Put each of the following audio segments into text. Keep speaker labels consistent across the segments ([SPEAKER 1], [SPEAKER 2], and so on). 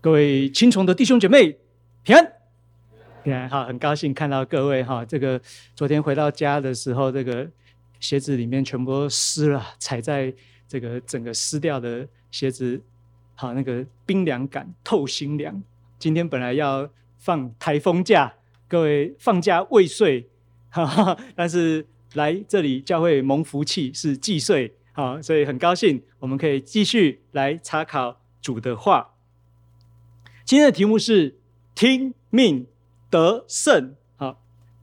[SPEAKER 1] 各位青虫的弟兄姐妹，平安，平安，好，很高兴看到各位哈。这个昨天回到家的时候，这个鞋子里面全部都湿了，踩在这个整个湿掉的鞋子，好，那个冰凉感透心凉。今天本来要放台风假，各位放假未遂，哈哈，但是来这里教会蒙福气是既遂，好，所以很高兴，我们可以继续来查考主的话。今天的题目是听命得胜，好，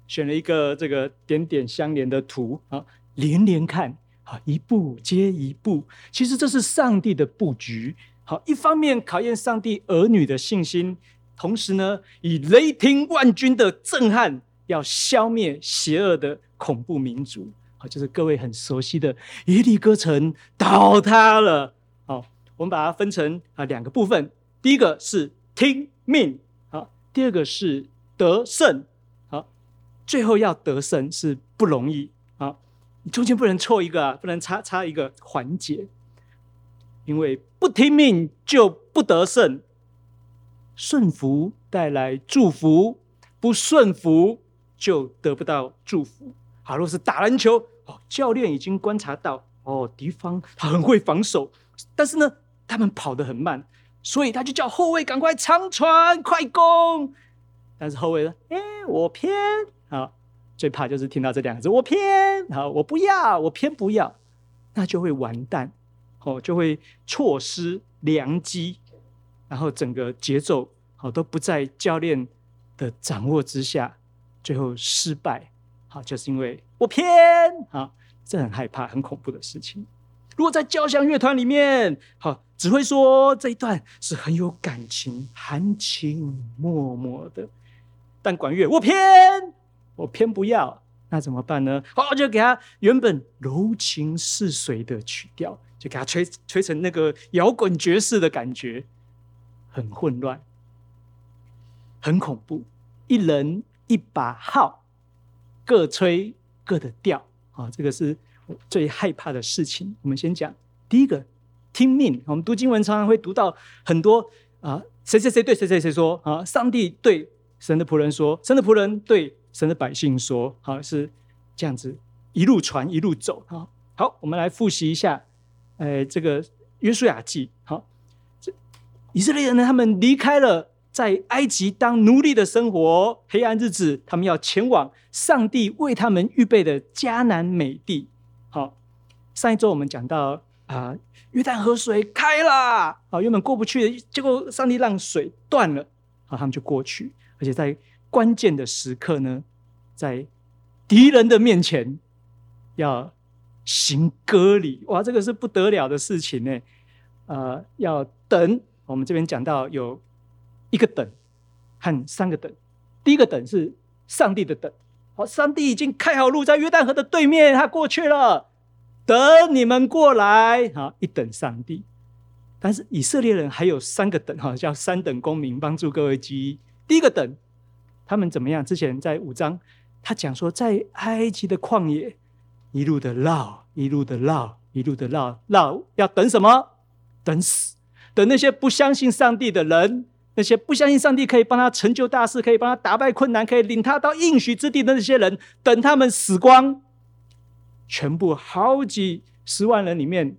[SPEAKER 1] 选了一个这个点点相连的图，啊，连连看，好，一步接一步，其实这是上帝的布局。好，一方面考验上帝儿女的信心，同时呢，以雷霆万钧的震撼，要消灭邪恶的恐怖民族。好，就是各位很熟悉的耶利哥城倒塌了。好，我们把它分成啊两个部分，第一个是听命，好，第二个是得胜，好，最后要得胜是不容易。啊，你中间不能错一个啊，不能差差一个环节。因为不听命就不得胜，顺服带来祝福，不顺服就得不到祝福。好，若是打篮球，哦，教练已经观察到，哦，敌方他很会防守，但是呢，他们跑得很慢，所以他就叫后卫赶快长传快攻。但是后卫呢，哎，我偏，好，最怕就是听到这两个字，我偏，好，我不要，我偏不要，那就会完蛋。哦，就会错失良机，然后整个节奏好都不在教练的掌握之下，最后失败。好，就是因为我偏，好，这很害怕、很恐怖的事情。如果在交响乐团里面，好，只会说这一段是很有感情、含情脉脉的，但管乐我偏，我偏不要，那怎么办呢？好，就给他原本柔情似水的曲调。就给他吹吹成那个摇滚爵士的感觉，很混乱，很恐怖。一人一把号，各吹各的调啊！这个是我最害怕的事情。我们先讲第一个，听命。我们读经文常常会读到很多啊，谁谁谁对谁谁谁说啊？上帝对神的仆人说，神的仆人对神的百姓说，好，是这样子一路传一路走啊。好，我们来复习一下。哎，这个约书亚记，好，这以色列人呢，他们离开了在埃及当奴隶的生活，黑暗日子，他们要前往上帝为他们预备的迦南美地。好，上一周我们讲到啊，约旦河水开了，啊，原本过不去的，结果上帝让水断了，啊，他们就过去，而且在关键的时刻呢，在敌人的面前要。行割礼，哇，这个是不得了的事情呢。呃，要等，我们这边讲到有一个等和三个等。第一个等是上帝的等，好，上帝已经开好路，在约旦河的对面，他过去了，等你们过来，好，一等上帝。但是以色列人还有三个等，哈，叫三等公民，帮助各位记忆。第一个等，他们怎么样？之前在五章，他讲说，在埃及的旷野。一路的绕，一路的绕，一路的绕，绕要等什么？等死，等那些不相信上帝的人，那些不相信上帝可以帮他成就大事，可以帮他打败困难，可以领他到应许之地的那些人，等他们死光，全部好几十万人里面，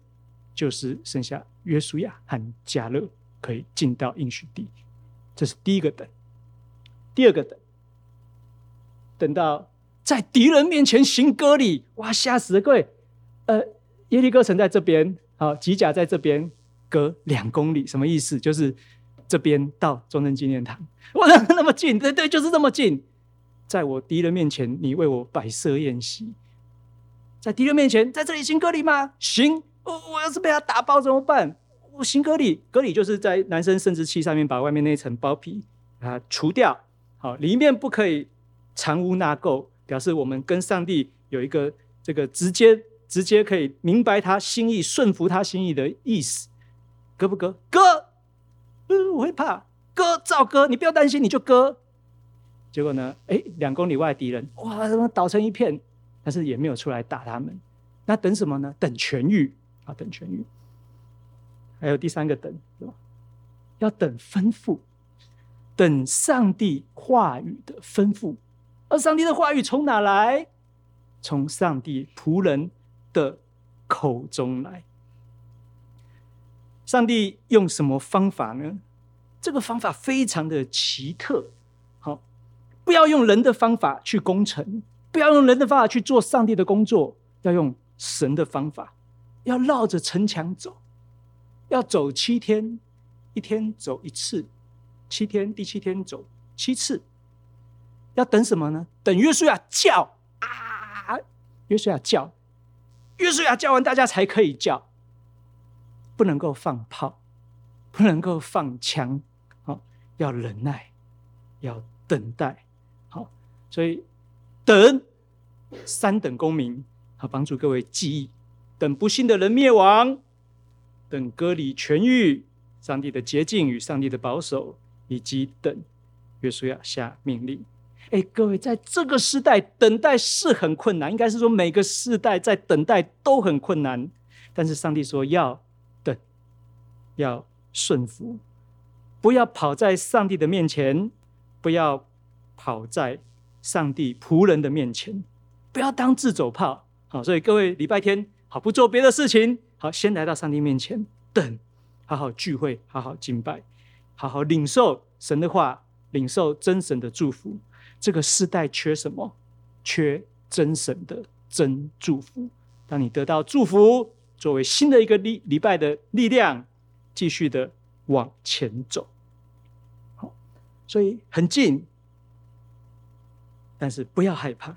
[SPEAKER 1] 就是剩下约书亚和迦勒可以进到应许地。这是第一个等，第二个等，等到。在敌人面前行割礼，哇，吓死了各位！呃，耶利哥城在这边，好，吉甲在这边，隔两公里，什么意思？就是这边到中正纪念堂，哇，那么近，对对，就是这么近。在我敌人面前，你为我摆设宴席，在敌人面前，在这里行割礼吗？行，我我要是被他打爆怎么办？我行割礼，割礼就是在男生生殖器上面把外面那层包皮啊除掉，好，里面不可以藏污纳垢。表示我们跟上帝有一个这个直接直接可以明白他心意、顺服他心意的意思，割不割？割，嗯，我会怕，割照割，你不要担心，你就割。结果呢？哎，两公里外敌人，哇，怎么倒成一片？但是也没有出来打他们。那等什么呢？等痊愈啊，等痊愈。还有第三个等，是吧？要等吩咐，等上帝话语的吩咐。而上帝的话语从哪来？从上帝仆人的口中来。上帝用什么方法呢？这个方法非常的奇特。好，不要用人的方法去工程，不要用人的方法去做上帝的工作，要用神的方法，要绕着城墙走，要走七天，一天走一次，七天，第七天走七次。要等什么呢？等约书亚叫啊！约书亚叫，约书亚叫完，大家才可以叫。不能够放炮，不能够放枪，好，要忍耐，要等待，好，所以等三等公民，好，帮助各位记忆：等不幸的人灭亡，等割礼痊愈，上帝的洁净与上帝的保守，以及等约书亚下命令。哎，各位，在这个时代等待是很困难，应该是说每个时代在等待都很困难，但是上帝说要等。要顺服，不要跑在上帝的面前，不要跑在上帝仆人的面前，不要当自走炮。好，所以各位礼拜天好，不做别的事情，好，先来到上帝面前等，好好聚会，好好敬拜，好好领受神的话，领受真神的祝福。这个世代缺什么？缺真神的真祝福。当你得到祝福，作为新的一个礼礼拜的力量。继续的往前走，好，所以很近，但是不要害怕。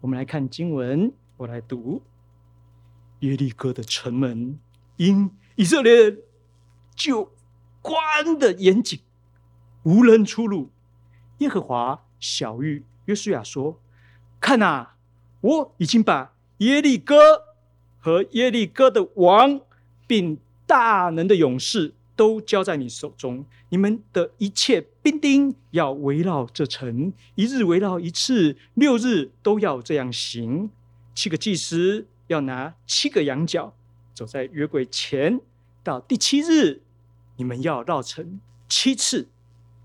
[SPEAKER 1] 我们来看经文，我来读：耶利哥的城门因以色列人就关的严紧，无人出入。耶和华晓諭约书亚说：“看啊，我已经把耶利哥和耶利哥的王，并大能的勇士都交在你手中，你们的一切兵丁要围绕这城，一日围绕一次，六日都要这样行。七个祭司要拿七个羊角，走在约柜前。到第七日，你们要绕城七次，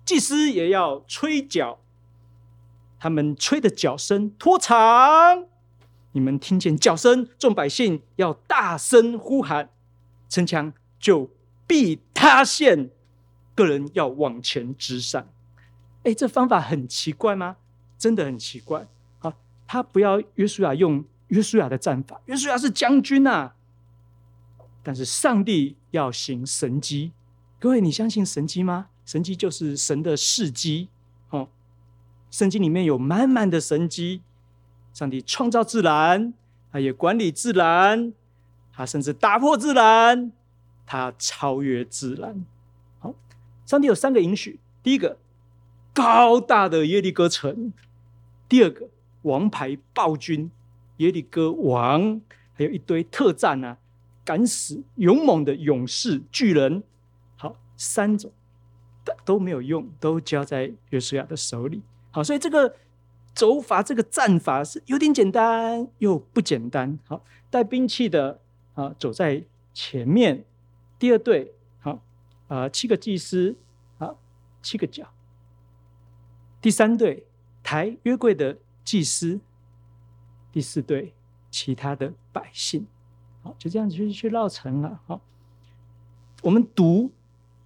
[SPEAKER 1] 祭司也要吹角，他们吹的角声拖长。你们听见角声，众百姓要大声呼喊。城墙就必塌陷，个人要往前直上。哎，这方法很奇怪吗？真的很奇怪。好，他不要约书亚用约书亚的战法，约书亚是将军呐、啊。但是上帝要行神迹，各位，你相信神迹吗？神迹就是神的事迹。哦，圣经里面有满满的神迹。上帝创造自然，他也管理自然。他甚至打破自然，他超越自然。上帝有三个允许：第一个，高大的耶利哥城；第二个，王牌暴君耶利哥王；还有一堆特战啊，敢死勇猛的勇士巨人。好，三种都没有用，都交在约书亚的手里。好，所以这个走法，这个战法是有点简单又不简单。好，带兵器的。啊，走在前面，第二队，啊，七个祭司，好，七个角。第三队，抬约柜的祭司。第四队，其他的百姓。好，就这样子去去绕城了。好，我们读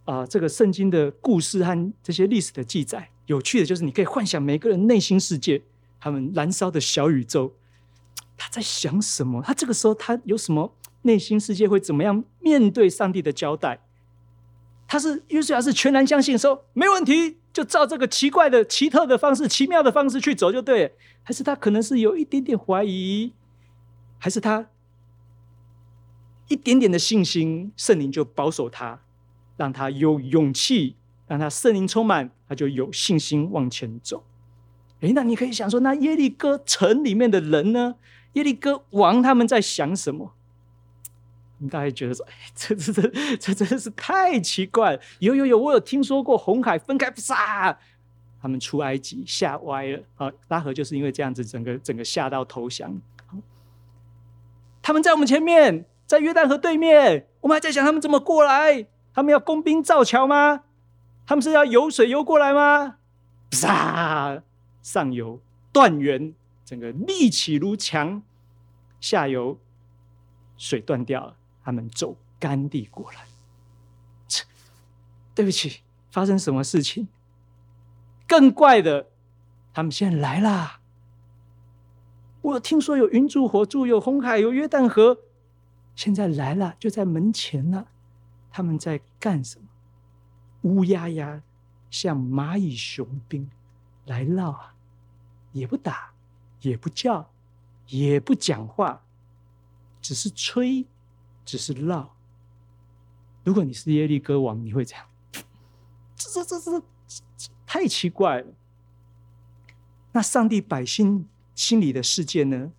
[SPEAKER 1] 啊，这个圣经的故事和这些历史的记载，有趣的就是你可以幻想每个人内心世界，他们燃烧的小宇宙，他在想什么？他这个时候他有什么？内心世界会怎么样面对上帝的交代？他是约书亚是全然相信说没问题，就照这个奇怪的、奇特的方式、奇妙的方式去走就对，还是他可能是有一点点怀疑，还是他一点点的信心，圣灵就保守他，让他有勇气，让他圣灵充满，他就有信心往前走。诶，那你可以想说，那耶利哥城里面的人呢？耶利哥王他们在想什么？你大概觉得说，哎，这这这这真的是太奇怪。有有有，我有听说过红海分开，杀他们出埃及吓歪了啊！拉合就是因为这样子，整个整个吓到投降。他们在我们前面，在约旦河对面，我们还在想他们怎么过来？他们要工兵造桥吗？他们是要游水游过来吗？啪！上游断源，整个立起如墙；下游水断掉了，他们走干地过来。对不起，发生什么事情？更怪的，他们现在来啦！我听说有云柱火柱，有红海，有约旦河，现在来了，就在门前了。他们在干什么？乌压压，像蚂蚁雄兵来闹啊！也不打，也不叫，也不讲话，只是吹，只是闹。如果你是耶利哥王，你会这样？这这这这太奇怪了。那上帝百姓心里的世界呢？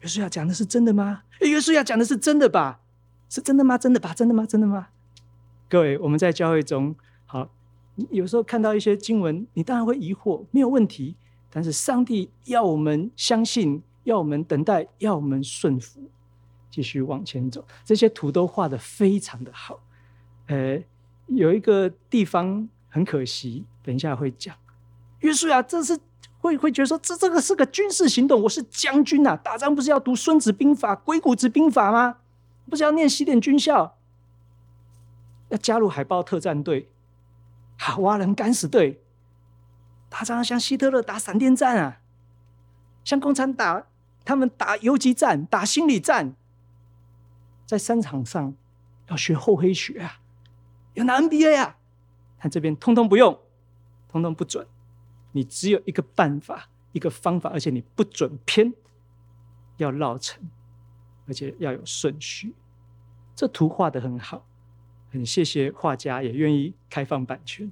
[SPEAKER 1] 约书亚讲的是真的吗？约书亚讲的是真的吧？是真的吗？真的吧？真的吗？真的吗？各位，我们在教会中，好，有时候看到一些经文，你当然会疑惑，没有问题。但是上帝要我们相信，要我们等待，要我们顺服，继续往前走。这些图都画的非常的好。呃，有一个地方很可惜，等一下会讲。约书亚，这是会会觉得说，这这个是个军事行动，我是将军呐、啊，打仗不是要读《孙子兵法》《鬼谷子兵法》吗？不是要念西点军校，要加入海豹特战队，好挖人敢死队，打仗像希特勒打闪电战啊，像共产党他们打游击战、打心理战，在商场上要学厚黑学啊，要拿 NBA 啊，但这边通通不用，通通不准，你只有一个办法，一个方法，而且你不准偏，要绕城。而且要有顺序，这图画的很好，很谢谢画家，也愿意开放版权。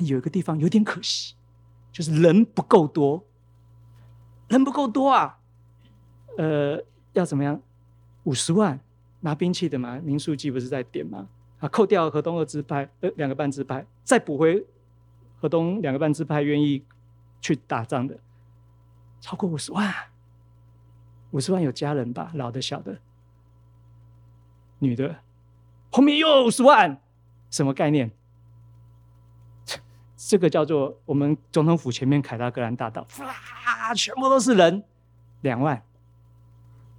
[SPEAKER 1] 有一个地方有点可惜，就是人不够多，人不够多啊。呃，要怎么样？五十万拿兵器的嘛，林书记不是在点吗？啊，扣掉河东二支派，呃，两个半支派，再补回河东两个半支派愿意去打仗的，超过五十万。五十万有家人吧，老的、小的、女的，后面又五十万，什么概念？这个叫做我们总统府前面凯达格兰大道，哇，全部都是人，两万、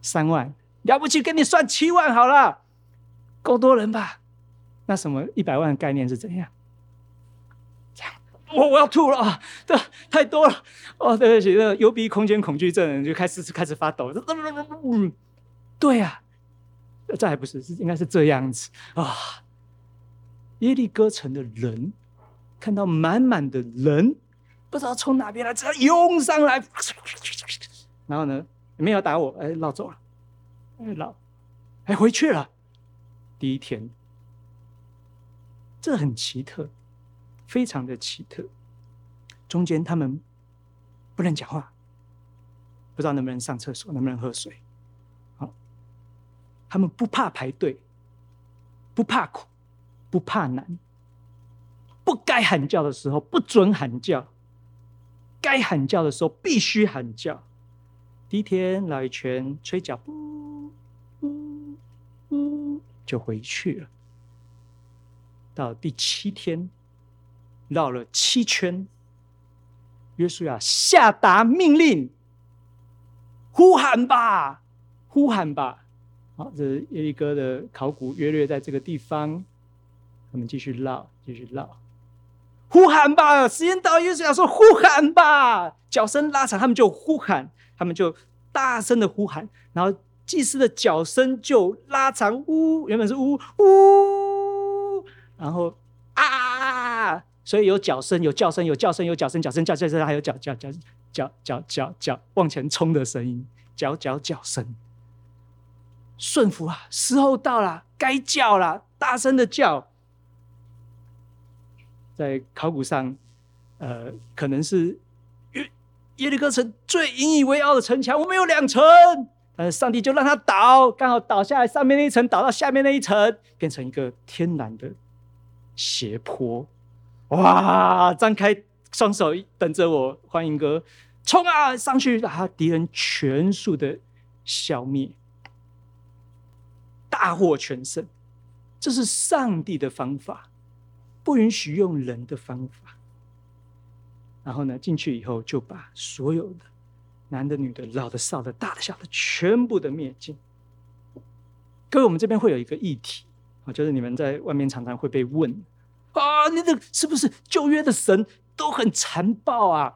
[SPEAKER 1] 三万，了不起，给你算七万好了，够多人吧？那什么一百万的概念是怎样？这样我我要吐了啊！这太多了哦，对不起，那个幽闭空间恐惧症就开始开始发抖。嗯，对呀，这还不是，是应该是这样子啊。耶利哥城的人看到满满的人，不知道从哪边来，只要涌上来，然后呢，没有打我，哎，绕走了，哎，绕，哎，回去了。第一天，这很奇特。非常的奇特，中间他们不能讲话，不知道能不能上厕所，能不能喝水。好，他们不怕排队，不怕苦，不怕难，不该喊叫的时候不准喊叫，该喊叫的时候必须喊叫。第一天绕一圈，吹脚，就回去了。到第七天。绕了七圈，约书亚下达命令：呼喊吧，呼喊吧！好，这是耶利哥的考古，约略在这个地方。我们继续绕，继续绕，呼喊吧！时间到，约书亚说：“呼喊吧！”脚声拉长，他们就呼喊，他们就大声的呼喊，然后祭司的脚声就拉长，呜，原本是呜呜，然后啊。所以有脚声，有叫声，有叫声，有脚声，脚声叫叫声，还有脚脚脚脚脚脚脚往前冲的声音，脚脚脚声。顺服啊，时候到了，该叫了，大声的叫。在考古上，呃，可能是耶耶利哥城最引以为傲的城墙，我们有两层，呃上帝就让它倒，刚好倒下来，上面那一层倒到下面那一层，变成一个天然的斜坡。哇！张开双手等着我，欢迎哥，冲啊！上去把敌人全数的消灭，大获全胜。这是上帝的方法，不允许用人的方法。然后呢，进去以后就把所有的男的、女的、老的、少的、大的、小的，全部的灭尽。各位，我们这边会有一个议题啊，就是你们在外面常常会被问啊，你这是不是旧约的神都很残暴啊？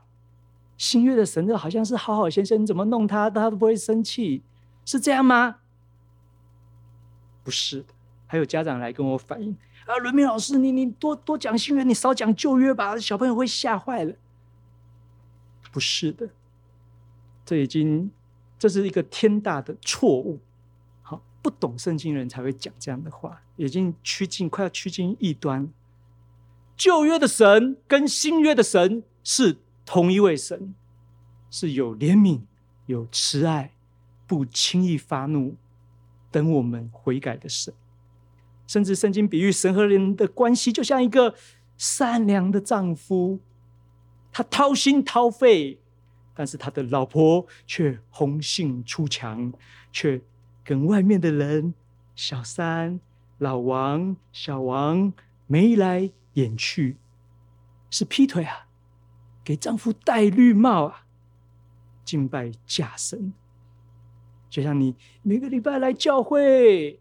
[SPEAKER 1] 新约的神就好像是好好先生，你怎么弄他，他都不会生气，是这样吗？不是的，还有家长来跟我反映啊，伦明老师，你你多多讲新约，你少讲旧约吧，小朋友会吓坏了。不是的，这已经这是一个天大的错误。好，不懂圣经人才会讲这样的话，已经趋近快要趋近异端。旧约的神跟新约的神是同一位神，是有怜悯、有慈爱、不轻易发怒。等我们悔改的神，甚至圣经比喻神和人的关系，就像一个善良的丈夫，他掏心掏肺，但是他的老婆却红杏出墙，却跟外面的人小三、老王、小王眉来眼去，是劈腿啊，给丈夫戴绿帽啊，敬拜假神。就像你每个礼拜来教会，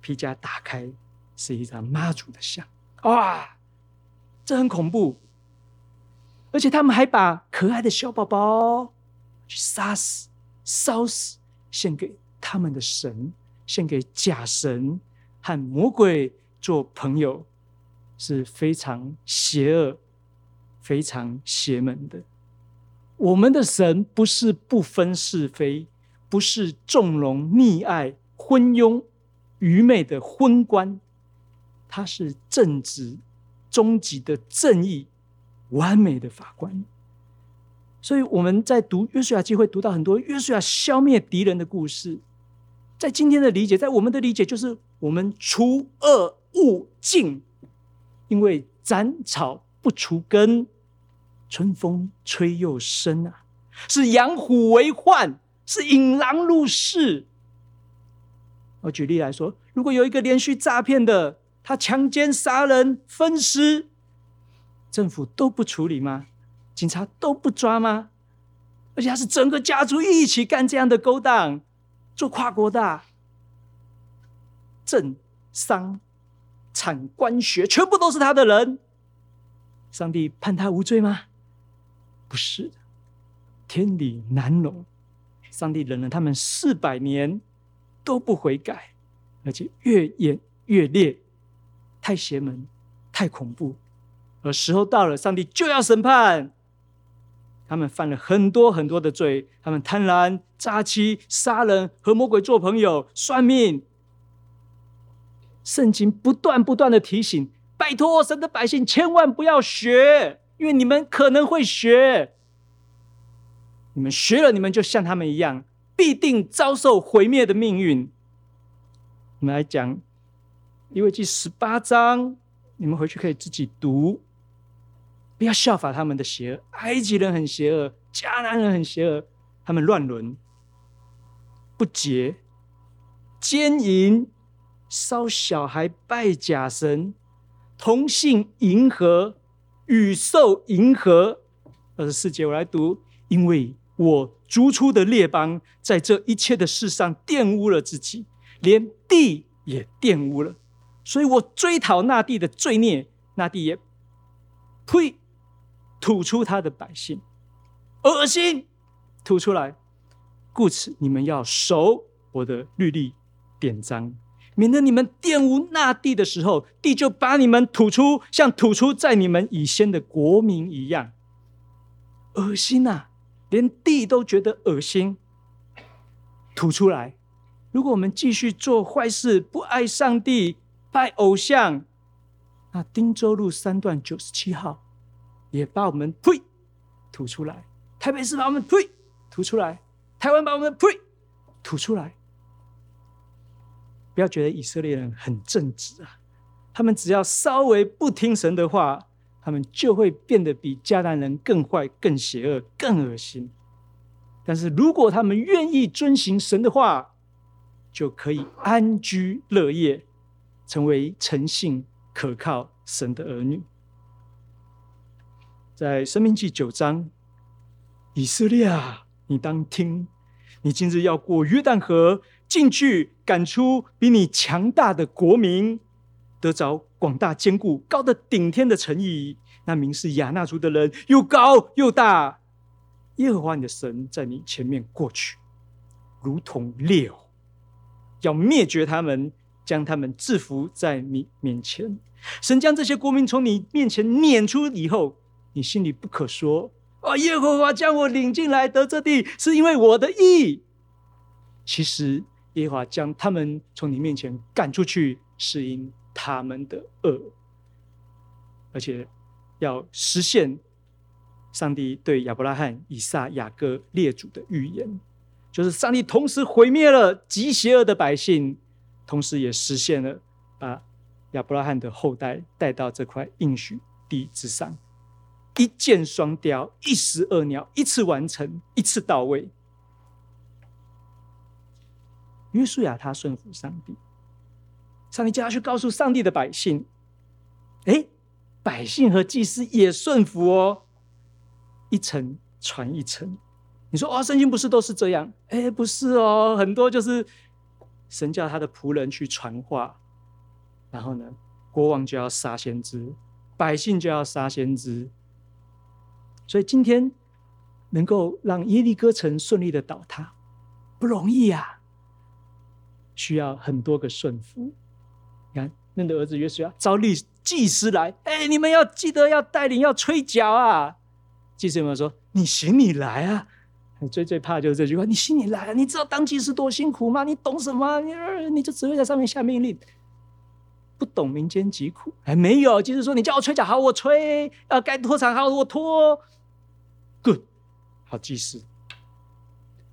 [SPEAKER 1] 皮夹打开是一张妈祖的像，哇，这很恐怖。而且他们还把可爱的小宝宝去杀死、烧死，献给他们的神，献给假神，和魔鬼做朋友，是非常邪恶、非常邪门的。我们的神不是不分是非。不是纵容溺爱、昏庸、愚昧的昏官，他是正直、终极的正义、完美的法官。所以我们在读约书亚记会读到很多约书亚消灭敌人的故事。在今天的理解，在我们的理解，就是我们除恶务尽，因为斩草不除根，春风吹又生啊，是养虎为患。是引狼入室。我举例来说，如果有一个连续诈骗的，他强奸、杀人、分尸，政府都不处理吗？警察都不抓吗？而且他是整个家族一起干这样的勾当，做跨国的，政、商、产、官、学，全部都是他的人，上帝判他无罪吗？不是的，天理难容。上帝忍了他们四百年都不悔改，而且越演越烈，太邪门，太恐怖。而时候到了，上帝就要审判。他们犯了很多很多的罪，他们贪婪、诈欺、杀人、和魔鬼做朋友、算命。圣经不断不断的提醒：拜托神的百姓，千万不要学，因为你们可能会学。你们学了，你们就像他们一样，必定遭受毁灭的命运。我们来讲利未记十八章，你们回去可以自己读，不要效法他们的邪恶。埃及人很邪恶，迦南人很邪恶，他们乱伦、不洁、奸淫、烧小孩、拜假神、同性迎合、与兽迎合。二十四节，我来读，因为。我逐出的列邦，在这一切的事上玷污了自己，连地也玷污了。所以我追讨那地的罪孽，那地也呸，吐出他的百姓，恶心，吐出来。故此，你们要守我的律例典章，免得你们玷污那地的时候，地就把你们吐出，像吐出在你们以先的国民一样，恶心呐、啊！连地都觉得恶心，吐出来。如果我们继续做坏事，不爱上帝，拜偶像，那汀州路三段九十七号也把我们呸吐出来。台北市把我们呸吐出来，台湾把我们呸吐出来。不要觉得以色列人很正直啊，他们只要稍微不听神的话。他们就会变得比迦南人更坏、更邪恶、更恶心。但是如果他们愿意遵行神的话，就可以安居乐业，成为诚信可靠神的儿女。在申命记九章，以色列啊，你当听，你今日要过约旦河，进去赶出比你强大的国民，得着广大坚固、高的顶天的城邑。那名是亚衲族的人，又高又大。耶和华你的神在你前面过去，如同烈火，要灭绝他们，将他们制服在你面前。神将这些国民从你面前撵出以后，你心里不可说：“啊，耶和华将我领进来得这地，是因为我的义。”其实耶和华将他们从你面前赶出去，是因他们的恶，而且。要实现上帝对亚伯拉罕、以撒、雅各列祖的预言，就是上帝同时毁灭了极邪恶的百姓，同时也实现了把亚伯拉罕的后代带到这块应许地之上，一箭双雕，一石二鸟，一次完成，一次到位。约书亚他顺服上帝，上帝叫他去告诉上帝的百姓：“哎。”百姓和祭司也顺服哦，一层传一层。你说哦，圣经不是都是这样？哎，不是哦，很多就是神叫他的仆人去传话，然后呢，国王就要杀先知，百姓就要杀先知。所以今天能够让耶利哥城顺利的倒塌，不容易啊，需要很多个顺服。你看，那的儿子约书亚招律。祭司来，哎，你们要记得要带领，要吹角啊！祭司有没有说：“你行，你来啊！”最最怕就是这句话：“你行，你来啊！”你知道当祭司多辛苦吗？你懂什么？你你就只会在上面下命令，不懂民间疾苦。哎，没有，祭司说：“你叫我吹角，好，我吹；要，该拖场，好，我拖。好，祭司。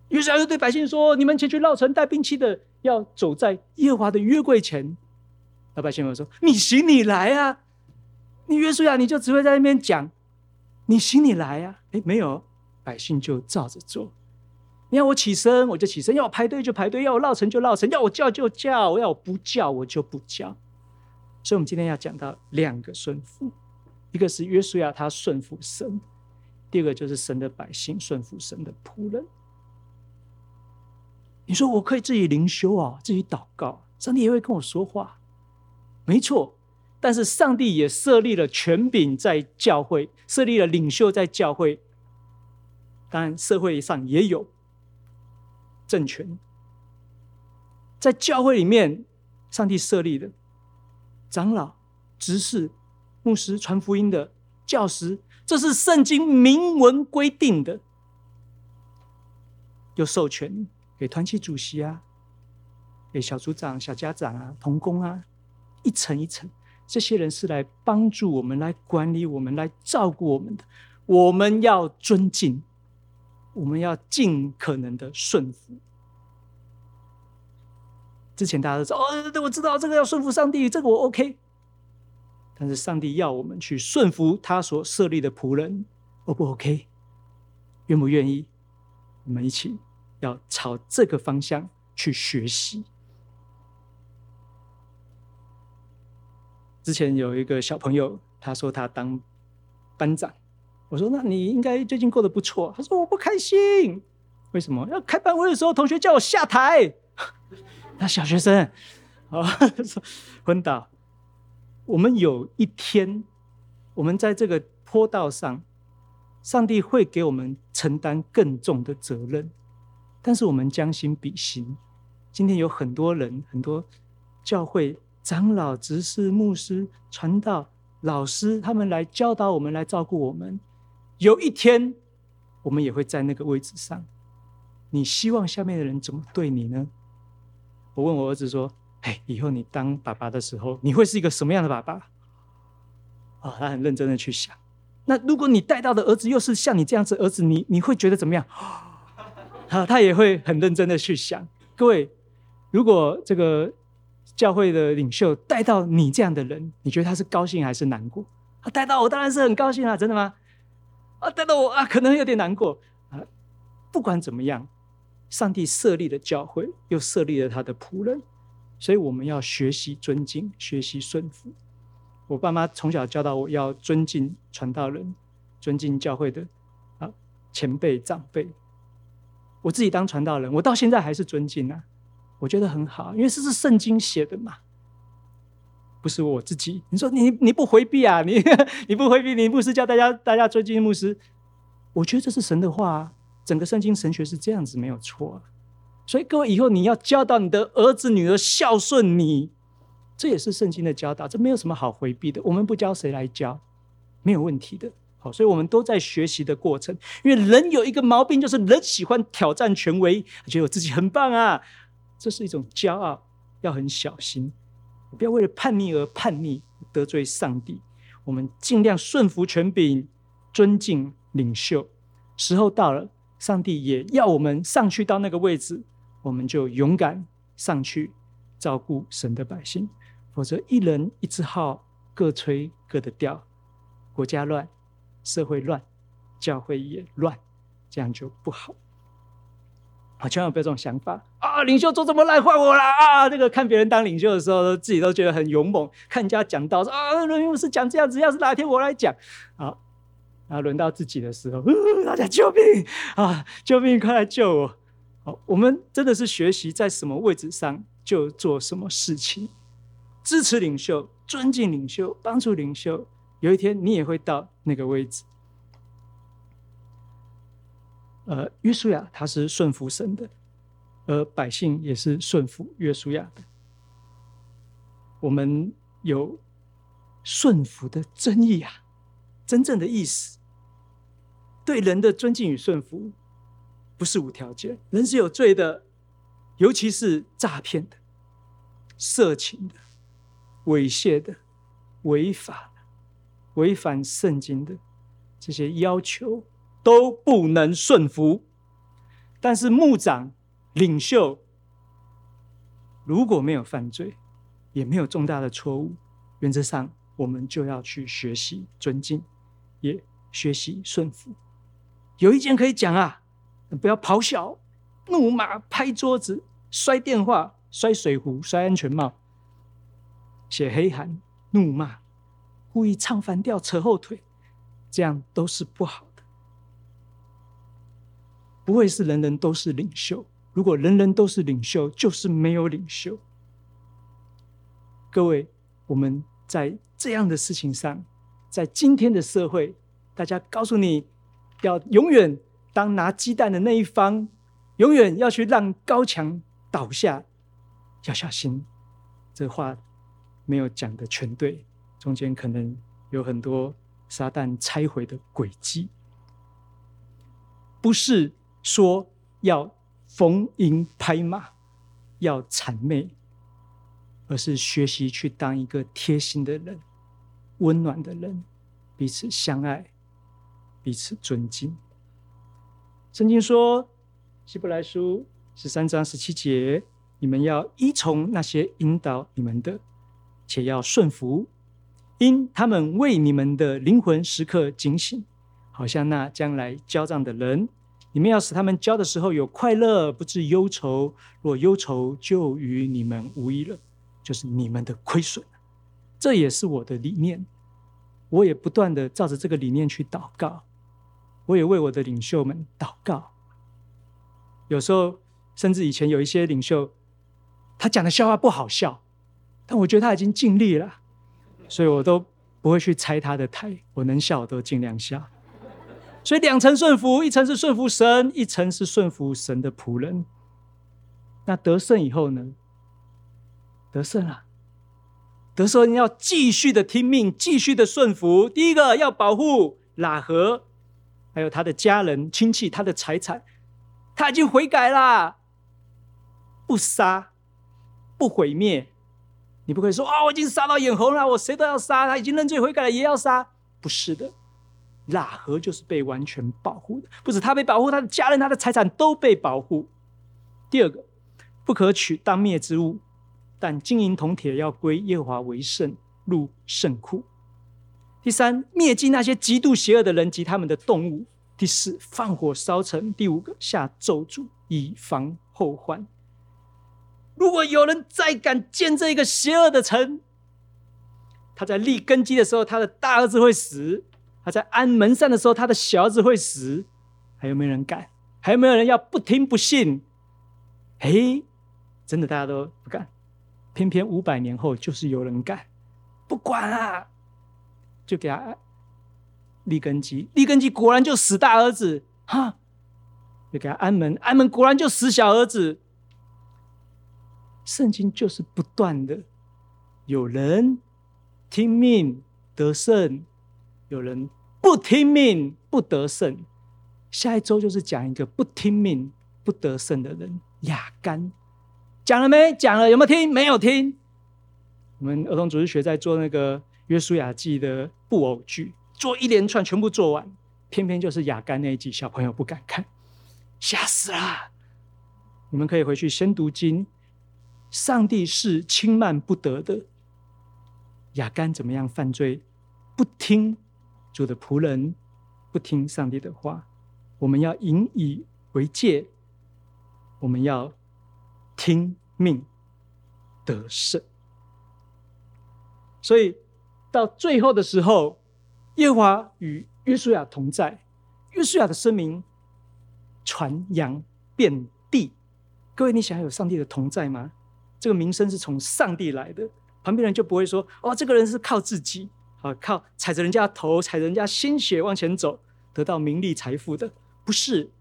[SPEAKER 1] 约书亚又对百姓说：“你们前去绕城带兵器的，要走在耶和华的约柜前。”老百姓们说：“你行，你来啊！你约书亚，你就只会在那边讲。你行，你来啊！哎，没有，百姓就照着做。你要我起身，我就起身；要我排队就排队；要我绕城就绕城；要我叫就叫；我要我不叫，我就不叫。所以，我们今天要讲到两个顺服：一个是约书亚他顺服神；第二个就是神的百姓顺服神的仆人。你说我可以自己灵修啊，自己祷告，上帝也会跟我说话。没错，但是上帝也设立了权柄在教会，设立了领袖在教会。当然，社会上也有政权，在教会里面，上帝设立的长老、执事、牧师、传福音的教师，这是圣经明文规定的，有授权给团契主席啊，给小组长、小家长啊、童工啊。一层一层，这些人是来帮助我们、来管理我们、来照顾我们的。我们要尊敬，我们要尽可能的顺服。之前大家都说：“哦，对，我知道这个要顺服上帝，这个我 OK。”但是上帝要我们去顺服他所设立的仆人，O 不 OK？愿不愿意？我们一起要朝这个方向去学习。之前有一个小朋友，他说他当班长，我说那你应该最近过得不错。他说我不开心，为什么？要开班会的时候，同学叫我下台。那小学生啊，昏倒。我们有一天，我们在这个坡道上，上帝会给我们承担更重的责任，但是我们将心比心。今天有很多人，很多教会。长老、执事、牧师、传道、老师，他们来教导我们，来照顾我们。有一天，我们也会在那个位置上。你希望下面的人怎么对你呢？我问我儿子说：“哎，以后你当爸爸的时候，你会是一个什么样的爸爸？”啊、哦，他很认真的去想。那如果你带到的儿子又是像你这样子儿子，你你会觉得怎么样？啊，他也会很认真的去想。各位，如果这个。教会的领袖带到你这样的人，你觉得他是高兴还是难过？啊，带到我当然是很高兴啊，真的吗？啊，带到我啊，可能有点难过啊。不管怎么样，上帝设立了教会，又设立了他的仆人，所以我们要学习尊敬，学习顺服。我爸妈从小教导我要尊敬传道人，尊敬教会的啊前辈长辈。我自己当传道人，我到现在还是尊敬啊，我觉得很好，因为这是圣经写的嘛，不是我自己。你说你你不回避啊？你你不回避，你牧师叫大家大家尊敬牧师，我觉得这是神的话，整个圣经神学是这样子，没有错啊。所以各位以后你要教导你的儿子女儿孝顺你，这也是圣经的教导，这没有什么好回避的。我们不教谁来教，没有问题的。好，所以我们都在学习的过程。因为人有一个毛病，就是人喜欢挑战权威，觉得我自己很棒啊，这是一种骄傲，要很小心，不要为了叛逆而叛逆，得罪上帝。我们尽量顺服权柄，尊敬领袖。时候到了，上帝也要我们上去到那个位置。我们就勇敢上去照顾神的百姓，否则一人一支号，各吹各的调，国家乱，社会乱，教会也乱，这样就不好。啊，千万不要这种想法啊！领袖做这么烂，换我了啊！这个看别人当领袖的时候，自己都觉得很勇猛。看人家讲道说啊，伦牧师讲这样子，要是哪天我来讲啊，然后轮到自己的时候，呃、大家救命啊！救命，快来救我！好，我们真的是学习在什么位置上就做什么事情，支持领袖、尊敬领袖、帮助领袖。有一天你也会到那个位置。呃，约书亚他是顺服神的，而百姓也是顺服约书亚的。我们有顺服的真意啊，真正的意思，对人的尊敬与顺服。不是无条件，人是有罪的，尤其是诈骗的、色情的、猥亵的、违法的、违反圣经的这些要求都不能顺服。但是牧长、领袖如果没有犯罪，也没有重大的错误，原则上我们就要去学习尊敬，也学习顺服。有意见可以讲啊。不要咆哮、怒骂、拍桌子、摔电话、摔水壶、摔安全帽、写黑函、怒骂、故意唱反调、扯后腿，这样都是不好的。不会是人人都是领袖。如果人人都是领袖，就是没有领袖。各位，我们在这样的事情上，在今天的社会，大家告诉你要永远。当拿鸡蛋的那一方，永远要去让高墙倒下，要小心。这话没有讲的全对，中间可能有很多撒旦拆毁的轨迹。不是说要逢迎拍马，要谄媚，而是学习去当一个贴心的人、温暖的人，彼此相爱，彼此尊敬。圣经说，希伯来书十三章十七节：你们要依从那些引导你们的，且要顺服，因他们为你们的灵魂时刻警醒，好像那将来交账的人。你们要使他们交的时候有快乐，不致忧愁。若忧愁，就与你们无益了，就是你们的亏损。这也是我的理念，我也不断地照着这个理念去祷告。我也为我的领袖们祷告。有时候，甚至以前有一些领袖，他讲的笑话不好笑，但我觉得他已经尽力了，所以我都不会去拆他的台。我能笑，我都尽量笑。所以两层顺服，一层是顺服神，一层是顺服神的仆人。那得胜以后呢？得胜了，得胜要继续的听命，继续的顺服。第一个要保护喇合。还有他的家人、亲戚、他的财产，他已经悔改了，不杀，不毁灭。你不可以说啊、我已经杀到眼红了，我谁都要杀。他已经认罪悔改了，也要杀？不是的，喇合就是被完全保护的，不止他被保护，他的家人、他的财产都被保护。第二个，不可取当灭之物，但金银铜铁要归耶和华为圣，入圣库。第三，灭尽那些极度邪恶的人及他们的动物。第四，放火烧城。第五个，下咒诅，以防后患。如果有人再敢建这一个邪恶的城，他在立根基的时候，他的大儿子会死；他在安门扇的时候，他的小儿子会死。还有没有人敢？还有没有人要不听不信？嘿，真的大家都不敢。偏偏五百年后，就是有人敢，不管啊，就给他立根基。立根基果然就死大儿子，哈，就给他安门，安门果然就死小儿子。圣经就是不断的，有人听命得胜，有人不听命不得胜。下一周就是讲一个不听命不得胜的人亚干，讲了没？讲了，有没有听？没有听。我们儿童主日学在做那个约书亚记的布偶剧，做一连串全部做完，偏偏就是亚干那一集，小朋友不敢看，吓死了。你们可以回去先读经。上帝是轻慢不得的。亚干怎么样犯罪？不听主的仆人，不听上帝的话。我们要引以为戒。我们要听命得胜。所以到最后的时候，耶和华与约书亚同在。约书亚的声名传扬遍地。各位，你想有上帝的同在吗？这个名声是从上帝来的，旁边人就不会说：“哦，这个人是靠自己，啊，靠踩着人家头，踩着人家鲜血往前走，得到名利财富的。”不是，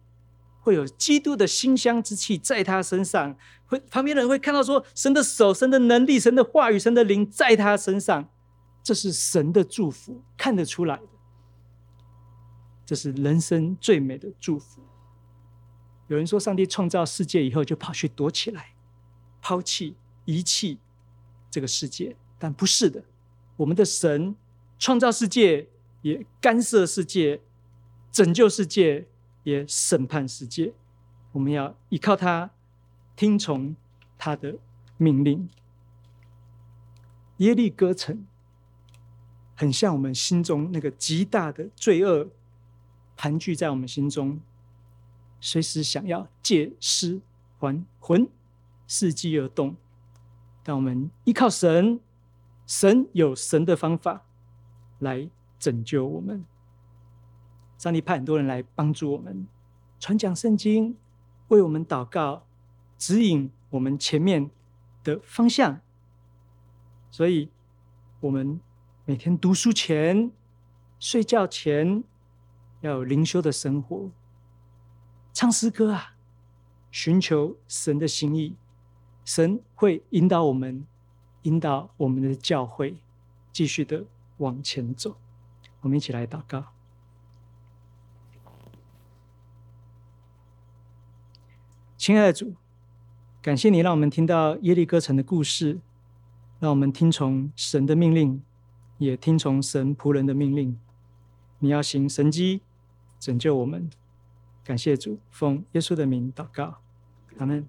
[SPEAKER 1] 会有基督的馨香之气在他身上，会旁边人会看到说：“神的手、神的能力、神的话语、神的灵在他身上。”这是神的祝福，看得出来的。这是人生最美的祝福。有人说，上帝创造世界以后就跑去躲起来。抛弃、遗弃这个世界，但不是的。我们的神创造世界，也干涉世界，拯救世界，也审判世界。我们要依靠他，听从他的命令。耶利哥城很像我们心中那个极大的罪恶，盘踞在我们心中，随时想要借尸还魂。伺机而动，但我们依靠神，神有神的方法来拯救我们。上帝派很多人来帮助我们，传讲圣经，为我们祷告，指引我们前面的方向。所以，我们每天读书前、睡觉前，要有灵修的生活，唱诗歌啊，寻求神的心意。神会引导我们，引导我们的教会继续的往前走。我们一起来祷告。亲爱的主，感谢你让我们听到耶利哥城的故事，让我们听从神的命令，也听从神仆人的命令。你要行神迹，拯救我们。感谢主，奉耶稣的名祷告，阿门。